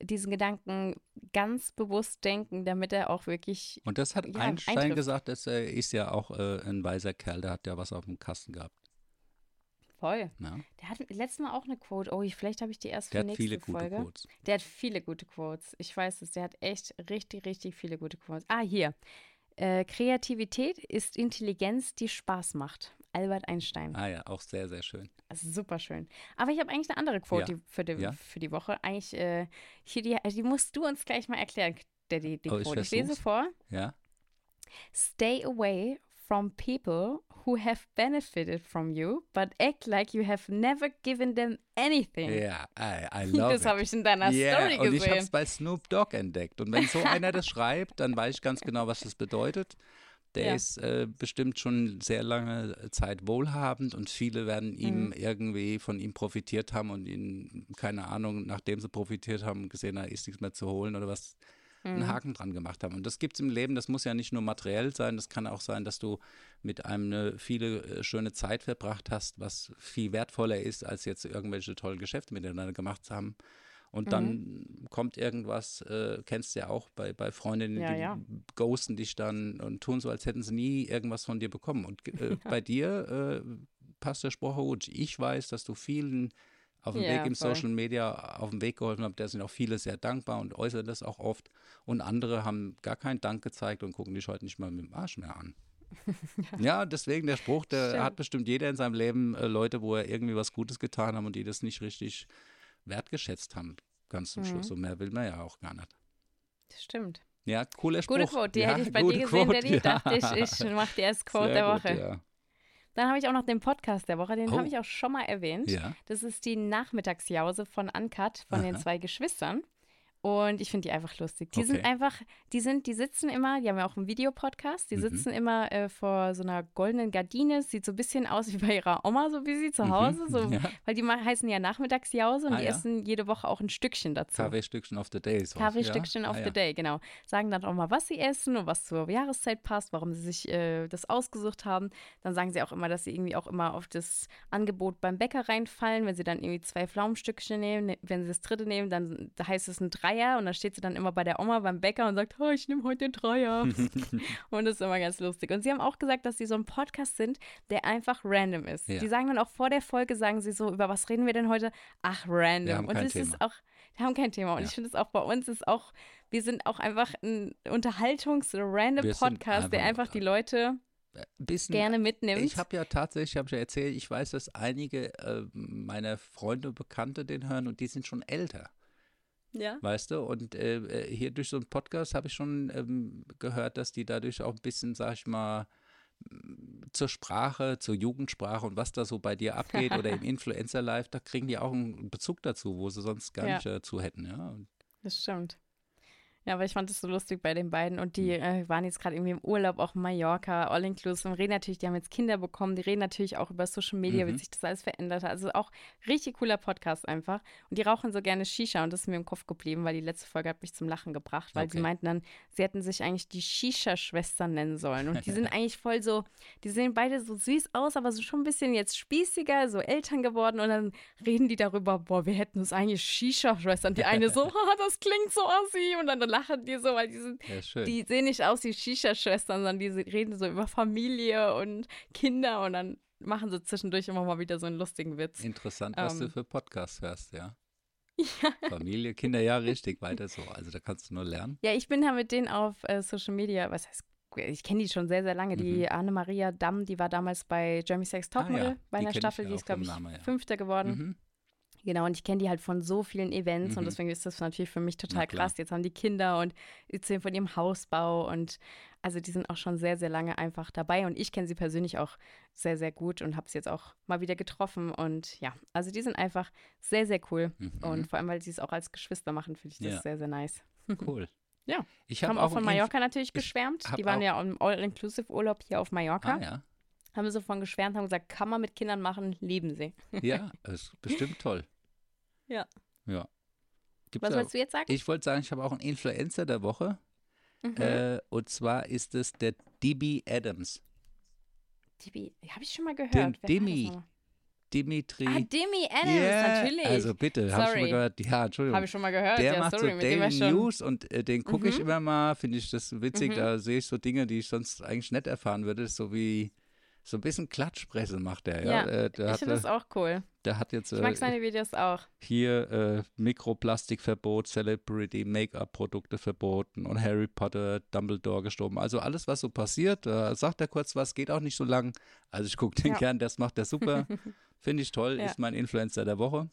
diesen Gedanken ganz bewusst denken, damit er auch wirklich. Und das hat ja, Einstein eintrifft. gesagt, das äh, ist ja auch äh, ein weiser Kerl, der hat ja was auf dem Kasten gehabt. Voll. Ja. Der hat letztes Mal auch eine Quote. Oh, ich, vielleicht habe ich die erst der für nächste viele Folge. Gute Quotes. Der hat viele gute Quotes. Ich weiß es. Der hat echt richtig, richtig viele gute Quotes. Ah, hier. Äh, Kreativität ist Intelligenz, die Spaß macht. Albert Einstein. Ah ja, auch sehr, sehr schön. Also super schön. Aber ich habe eigentlich eine andere Quote ja. für, die, ja. für die Woche. Eigentlich, äh, hier die, die musst du uns gleich mal erklären, die, die, die oh, Quote. Ich, ich lese vor. Ja. Stay away from people who have benefited from you, but act like you have never given them anything. Ja, I, I love Das habe ich in deiner Ja, Story und ich habe es gesehen. bei Snoop Dogg entdeckt. Und wenn so einer das schreibt, dann weiß ich ganz genau, was das bedeutet. Der Ja. ist äh, bestimmt schon sehr lange Zeit wohlhabend und viele werden ihm Mhm. irgendwie von ihm profitiert haben und ihn, keine Ahnung, nachdem sie profitiert haben, gesehen, da ist nichts mehr zu holen oder was, Mhm. einen Haken dran gemacht haben. Und das gibt es im Leben, das muss ja nicht nur materiell sein, das kann auch sein, dass du mit einem eine viele äh, schöne Zeit verbracht hast, was viel wertvoller ist, als jetzt irgendwelche tollen Geschäfte miteinander gemacht zu haben. Und dann Mhm. kommt irgendwas, äh, kennst du ja auch bei, bei Freundinnen, Ja, die ja. ghosten dich dann und tun so, als hätten sie nie irgendwas von dir bekommen. Und äh, bei dir äh, passt der Spruch gut. Ich weiß, dass du vielen auf dem Ja, Weg im voll. Social Media auf dem Weg geholfen hast. Da sind auch viele sehr dankbar und äußern das auch oft. Und andere haben gar keinen Dank gezeigt und gucken dich heute nicht mal mit dem Arsch mehr an. ja, deswegen der Spruch, der Stimmt. hat bestimmt jeder in seinem Leben äh, Leute, wo er irgendwie was Gutes getan haben und die das nicht richtig wertgeschätzt haben. Ganz zum Mhm. Schluss. Und mehr will man ja auch gar nicht. Das stimmt. Ja, cooler Spruch. Gute Quote, die ja, hätte ich bei dir gesehen, Quote, Daddy. ja. Dachte ich, ich mache dir als Quote Sehr der gut, Woche. Ja. Dann habe ich auch noch den Podcast der Woche, den Oh. habe ich auch schon mal erwähnt. ja. Das ist die Nachmittagsjause von Uncut, von den Aha. zwei Geschwistern. Und ich finde die einfach lustig. Die sind Okay. einfach, die sind, die sitzen immer, die haben ja auch einen Videopodcast, die Mhm. sitzen immer äh, vor so einer goldenen Gardine. Sieht so ein bisschen aus wie bei ihrer Oma, so wie sie zu Hause. So, Mhm. Ja. Weil die heißen ja Nachmittagsjause und Ah, die ja. essen jede Woche auch ein Stückchen dazu. Kaffeestückchen of the Day. So. Kaffeestückchen ja? of ah, the. Day, genau. Sagen dann auch mal, was sie essen und was zur Jahreszeit passt, warum sie sich äh, das ausgesucht haben. Dann sagen sie auch immer, dass sie irgendwie auch immer auf das Angebot beim Bäcker reinfallen. Wenn sie dann irgendwie zwei Pflaumenstückchen nehmen, ne- wenn sie das dritte nehmen, dann da heißt es ein Dreier und dann steht sie dann immer bei der Oma beim Bäcker und sagt, oh, ich nehme heute den Dreier. und das ist immer ganz lustig. Und sie haben auch gesagt, dass sie so ein Podcast sind, der einfach random ist. Ja. Die sagen dann auch vor der Folge, sagen sie so, über was reden wir denn heute? Ach, random. Und das Thema. ist auch, wir haben kein Thema. Und Ja. ich finde es auch bei uns ist auch, wir sind auch einfach ein Unterhaltungs-random Podcast, der einfach- die Leute Bisschen, gerne mitnimmt. Ich habe ja tatsächlich, habe ich ja erzählt, ich weiß, dass einige äh, meiner Freunde und Bekannte den hören und die sind schon älter, ja. weißt du? Und äh, äh, hier durch so einen Podcast habe ich schon ähm, gehört, dass die dadurch auch ein bisschen, sag ich mal, m, zur Sprache, zur Jugendsprache und was da so bei dir abgeht oder im Influencer-Live, da kriegen die auch einen Bezug dazu, wo sie sonst gar Ja. nicht dazu hätten, ja. Und Das stimmt. Ja, aber ich fand es so lustig bei den beiden und die Hm. äh, waren jetzt gerade irgendwie im Urlaub, auch in Mallorca, all inclusive, und reden natürlich, die haben jetzt Kinder bekommen, die reden natürlich auch über Social Media, Mhm. wie sich das alles verändert hat. Also auch richtig cooler Podcast einfach. Und die rauchen so gerne Shisha und das ist mir im Kopf geblieben, weil die letzte Folge hat mich zum Lachen gebracht, weil sie Okay. meinten dann, sie hätten sich eigentlich die Shisha-Schwestern nennen sollen. Und die sind eigentlich voll so, die sehen beide so süß aus, aber so schon ein bisschen jetzt spießiger, so Eltern geworden und dann reden die darüber, boah, wir hätten uns eigentlich Shisha-Schwestern. Die eine so, haha, das klingt so assi und dann lachen die so, weil die sind ja, die sehen nicht aus wie Shisha-Schwestern, sondern die reden so über Familie und Kinder und dann machen sie zwischendurch immer mal wieder so einen lustigen Witz. Interessant, was du Ähm. für Podcasts hörst, ja. Familie, Kinder, ja, richtig, weiter so. Also da kannst du nur lernen. Ja, ich bin ja mit denen auf äh, Social Media, was heißt, ich kenne die schon sehr, sehr lange. Die Anne-Maria Damm, die war damals bei Jeremy Sex Topmodel Mhm. Ah ja, bei einer Staffel, ja die ist, glaube ich, Namen, ja. Fünfter geworden. Mhm. Genau, und ich kenne die halt von so vielen Events und Mhm. deswegen ist das natürlich für mich total krass. Jetzt haben die Kinder und erzählen von ihrem Hausbau und also die sind auch schon sehr, sehr lange einfach dabei und ich kenne sie persönlich auch sehr, sehr gut und habe sie jetzt auch mal wieder getroffen und ja, also die sind einfach sehr, sehr cool Mhm. und vor allem, weil sie es auch als Geschwister machen, finde ich das Ja. sehr, sehr nice. Cool. Ja. Ich habe auch von ein Inf- Mallorca natürlich geschwärmt. Die waren auch- ja im All-Inclusive-Urlaub hier auf Mallorca. Ah ja. Haben sie von geschwärmt, haben gesagt, kann man mit Kindern machen, lieben sie. Ja, ist bestimmt toll. Ja. Ja. Gibt's Was auch- wolltest du jetzt sagen? Ich wollte sagen, ich habe auch einen Influencer der Woche. Mhm. Äh, und zwar ist es der DB Adams. Dibi, habe ich schon mal gehört. Den Wer nochmal? Dimitri. Ah, Demi Adams, Ja, natürlich. Also bitte, habe ich schon mal gehört. Ja, Entschuldigung. Habe ich schon mal gehört. Der ja, macht sorry, so Daily. News und äh, den gucke ich Mhm. immer mal, finde ich das witzig. Mhm. Da sehe ich so Dinge, die ich sonst eigentlich nicht erfahren würde. So wie so ein bisschen Klatschpresse macht der. Ja, Ja, äh, der, Ich finde das auch cool. Der hat jetzt Ich mag äh, seine Videos auch. hier äh, Mikroplastikverbot, Celebrity Make-up-Produkte verboten und Harry Potter, Dumbledore gestorben. Also alles, was so passiert, da sagt er kurz was, geht auch nicht so lang. Also ich gucke den Ja. gern, das macht er super. Finde ich toll, Ja. ist mein Influencer der Woche.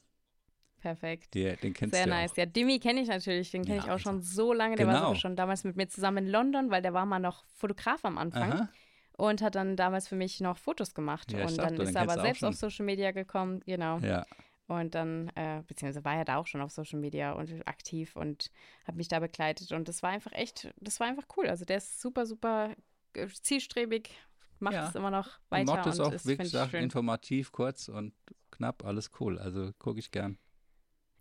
Perfekt. Der, den kennst Sehr du ja nice. auch. Ja, Dimi kenne ich natürlich. Den kenne Ja, ich auch also, schon so lange. Der war genau. sogar schon damals mit mir zusammen in London, weil der war mal noch Fotograf am Anfang. Aha. Und hat dann damals für mich noch Fotos gemacht. Ja, und dachte, dann ist dann er aber selbst auf. Social Media gekommen, genau. Ja. Und dann, äh, beziehungsweise war er da auch schon auf Social Media und aktiv und hat mich da begleitet. Und das war einfach echt, das war einfach cool. Also der ist super, super äh, zielstrebig, macht Ja. es immer noch Und weiter. macht es und auch, wie gesagt, informativ, kurz und knapp, alles cool. Also gucke ich gern.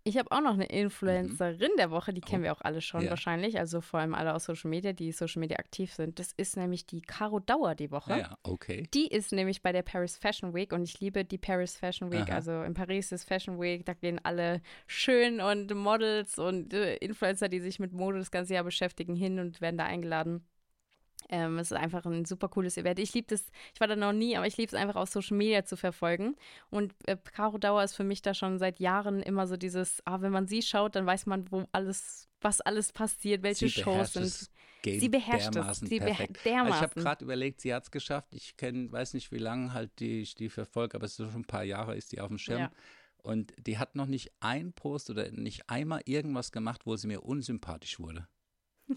Ich habe auch noch eine Influencerin der Woche, die kennen Oh. wir auch alle schon Ja. wahrscheinlich, also vor allem alle aus Social Media, die Social Media aktiv sind. Das ist nämlich die Caro Dauer die Woche. Ja, ja, okay. Die ist nämlich bei der Paris Fashion Week und ich liebe die Paris Fashion Week. Aha. Also in Paris ist Fashion Week, da gehen alle schön und Models und äh, Influencer, die sich mit Mode das ganze Jahr beschäftigen, hin und werden da eingeladen. Ähm, es ist einfach ein super cooles Event. Ich liebe das, ich war da noch nie, aber ich liebe es einfach auf Social Media zu verfolgen. Und äh, Caro Dauer ist für mich da schon seit Jahren immer so dieses, ah, wenn man sie schaut, dann weiß man, wo alles, was alles passiert, welche Sie Shows sind. das Game Sie beherrscht es. dermaßen Sie beher perfekt. Also dermaßen. ich habe gerade überlegt, sie hat es geschafft. Ich kenne, weiß nicht, wie lange halt die, ich die verfolge, aber es ist schon ein paar Jahre, ist die auf dem Schirm. Ja. Und die hat noch nicht ein Post oder nicht einmal irgendwas gemacht, wo sie mir unsympathisch wurde.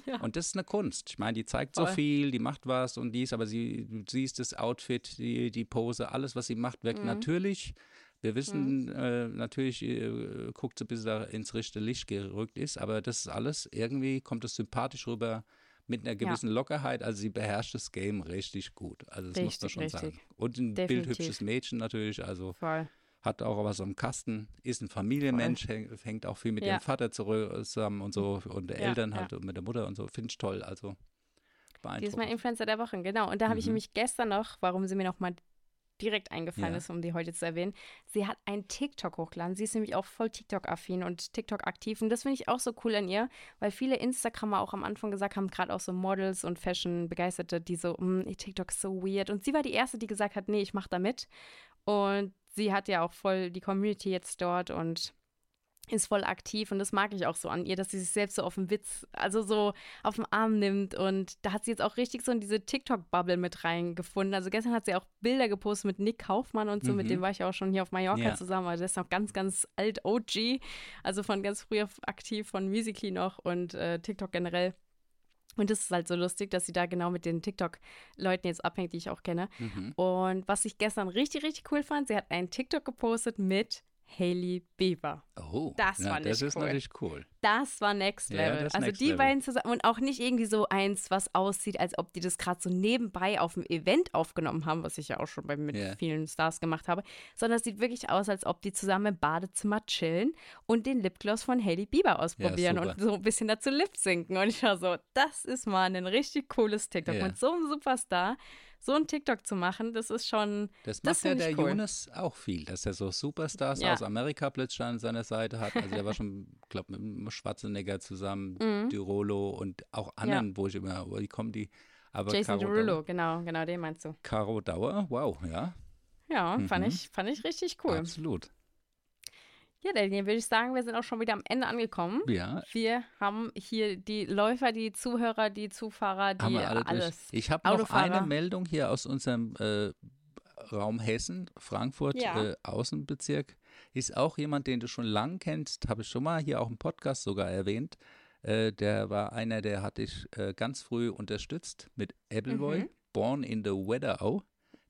Ja. Und das ist eine Kunst. Ich meine, die zeigt so Voll. viel, die macht was und dies, aber sie, du siehst das Outfit, die, die Pose, alles, was sie macht, wirkt Mhm. natürlich. Wir wissen, äh, natürlich äh, guckt sie, bis sie da ins richtige Licht gerückt ist, aber das ist alles, irgendwie kommt es sympathisch rüber mit einer gewissen Lockerheit. Also sie beherrscht das Game richtig gut. Also das muss man Richtig, schon richtig. sagen. Und ein Definitiv. bildhübsches Mädchen natürlich, also Voll. Hat auch was am Kasten, ist ein Familienmensch, häng, hängt auch viel mit Ja. ihrem Vater zurück- zusammen und so und der Ja, Eltern halt und mit der Mutter und so. Finde ich toll. Also Die ist mein beeindruckend. Influencer der Woche, genau. Und da habe ich Mhm. nämlich gestern noch, warum sie mir noch mal direkt eingefallen Ja. ist, um die heute zu erwähnen. Sie hat einen TikTok hochgeladen. Sie ist nämlich auch voll TikTok-affin und TikTok aktiv. Und das finde ich auch so cool an ihr, weil viele Instagrammer auch am Anfang gesagt haben, gerade auch so Models und Fashion-Begeisterte, die so, "Mm, TikTok ist so weird. Und sie war die Erste, die gesagt hat, nee, ich mache da mit. Und sie hat ja auch voll die Community jetzt dort und ist voll aktiv und das mag ich auch so an ihr, dass sie sich selbst so auf den Witz, also so auf den Arm nimmt und da hat sie jetzt auch richtig so in diese TikTok-Bubble mit reingefunden. Also gestern hat sie auch Bilder gepostet mit Nick Kaufmann und so, mit Mhm. dem war ich auch schon hier auf Mallorca Ja. zusammen, also der ist noch ganz, ganz alt OG, also von ganz früher aktiv, von Musically noch und äh, TikTok generell. Und das ist halt so lustig, dass sie da genau mit den TikTok-Leuten jetzt abhängt, die ich auch kenne. Mhm. Und was ich gestern richtig, richtig cool fand, sie hat einen TikTok gepostet mit Hailey Bieber. Oh, Das ja, fand das ich ist cool. natürlich cool. Das war Next Ja, Level. ist also Next die Level. beiden zusammen und auch nicht irgendwie so eins, was aussieht, als ob die das gerade so nebenbei auf dem Event aufgenommen haben, was ich ja auch schon bei, mit Ja. vielen Stars gemacht habe, sondern es sieht wirklich aus, als ob die zusammen im Badezimmer chillen und den Lipgloss von Hailey Bieber ausprobieren super. und so ein bisschen dazu lip sinken. Und ich war so, das ist mal ein richtig cooles TikTok. Ja. Mit so einem Superstar so ein TikTok zu machen, das ist schon, Das Das macht ja find ich der cool. Jonas auch viel, dass er so Superstars Ja. aus Amerika plötzlich an seiner Seite hat. Also der war schon, glaube mit Schwarzenegger zusammen, Mhm. Dirolo und auch anderen, wo ich immer, wo die kommen die. Aber Jason Caro Derulo, Dauer, genau, genau, den meinst du. Caro Dauer, wow, ja, Ja, fand, Mhm. ich, fand ich richtig cool. absolut. Ja, Daniel, würde ich sagen, wir sind auch schon wieder am Ende angekommen. Ja, Wir haben hier die Läufer, die Zuhörer, die Zufahrer, die haben wir alle durch. alles. Ich habe noch eine Meldung hier aus unserem äh, Raum Hessen, Frankfurt, Ja. äh, Außenbezirk. Ist auch jemand, den du schon lang kennst, habe ich schon mal hier auch im Podcast sogar erwähnt. Äh, der war einer, der hat dich äh, ganz früh unterstützt mit Appleboy, Mhm. Born in the Wetterau.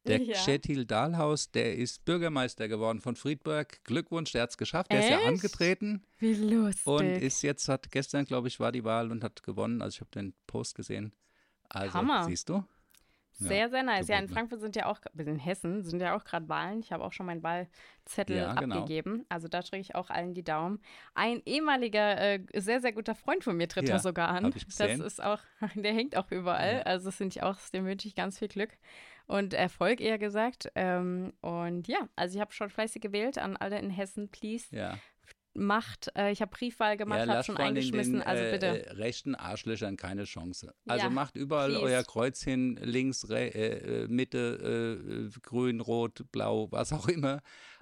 Der Ja. Kjetil Dahlhaus, der ist Bürgermeister geworden von Friedberg. Glückwunsch, der hat es geschafft. Der ist ja Echt? angetreten Wie lustig. und ist jetzt, hat gestern, glaube ich, war die Wahl und hat gewonnen. Also ich habe den Post gesehen. Also, Hammer. siehst du? Ja, sehr, sehr nice. Ja, in. Frankfurt sind ja auch, in Hessen sind ja auch gerade Wahlen. Ich habe auch schon meinen Wahlzettel Ja, genau. abgegeben. Also da drücke ich auch allen die Daumen. Ein ehemaliger, äh, sehr, sehr guter Freund von mir tritt Ja, da sogar an. Das ist auch, der hängt auch überall. Ja. Also das finde ich auch, dem wünsche ich ganz viel Glück und Erfolg, eher gesagt. Ähm, und ja, also ich habe schon fleißig gewählt an alle in Hessen, please. Ja. Macht, äh, ich habe Briefwahl gemacht, habe lasst schon eingeschmissen. Den, also äh, bitte. Äh, rechten Arschlöchern keine Chance. Also Ja, macht überall please. euer Kreuz hin, links, re, äh, äh, Mitte, äh, grün, rot, blau, was auch immer.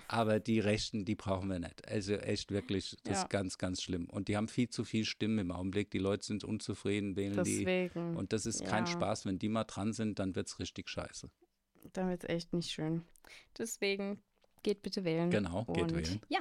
Aber die Rechten, die brauchen wir nicht. Also echt wirklich, das Ja. ist ganz, ganz schlimm. Und die haben viel zu viel Stimmen im Augenblick. Die Leute sind unzufrieden, wählen die. Deswegen. Und das ist kein Ja. Spaß. Wenn die mal dran sind, dann wird es richtig scheiße. Dann wird es echt nicht schön. Deswegen geht bitte wählen. Genau, geht wählen. Ja,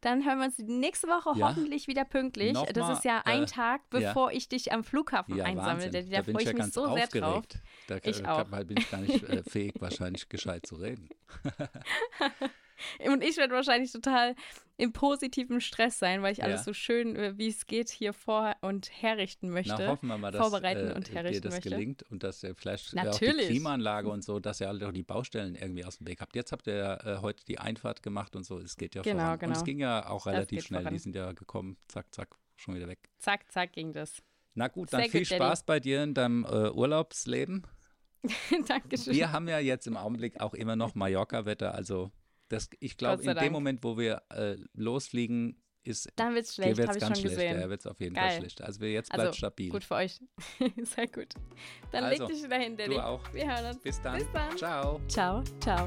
Dann hören wir uns nächste Woche Ja. hoffentlich wieder pünktlich. Nochmal, das ist ja ein äh, Tag, ja. bevor ich dich am Flughafen Ja, einsammle. Da, da freue ich ich ja mich so sehr drauf. aufgeregt. Da Ich auch. bin ich gar nicht äh, fähig, wahrscheinlich gescheit zu reden. Und ich werde wahrscheinlich total im positiven Stress sein, weil ich Ja. alles so schön, äh, wie es geht, hier vor- und herrichten möchte. Na, hoffen wir mal, dass vorbereiten äh, und dir herrichten das möchte. gelingt und dass ihr vielleicht äh, auch die Natürlich. Klimaanlage und so, dass ihr halt auch die Baustellen irgendwie aus dem Weg habt. Jetzt habt ihr ja äh, heute die Einfahrt gemacht und so, es geht ja Genau, voran. Und genau. es ging ja auch relativ schnell, die voran. sind ja gekommen, zack, zack, schon wieder weg. Zack, zack ging das. Na gut, Sehr dann viel gut, Daddy. Spaß bei dir in deinem äh, Urlaubsleben. Dankeschön. Wir haben ja jetzt im Augenblick auch immer noch Mallorca-Wetter, also das, ich glaube, in dem Dank. Moment, wo wir äh, losfliegen, ist Dann wird's schlecht, wird's habe ich schon schlecht. gesehen. Ja, wird es auf jeden Fall Geil. schlecht. Also wir jetzt Also, bleibt stabil. Gut für euch. Sehr gut. Dann Also, leg dich wieder hin, Daddy. du auch. Wir hören uns. Bis dann. Bis dann. Ciao. Ciao, ciao.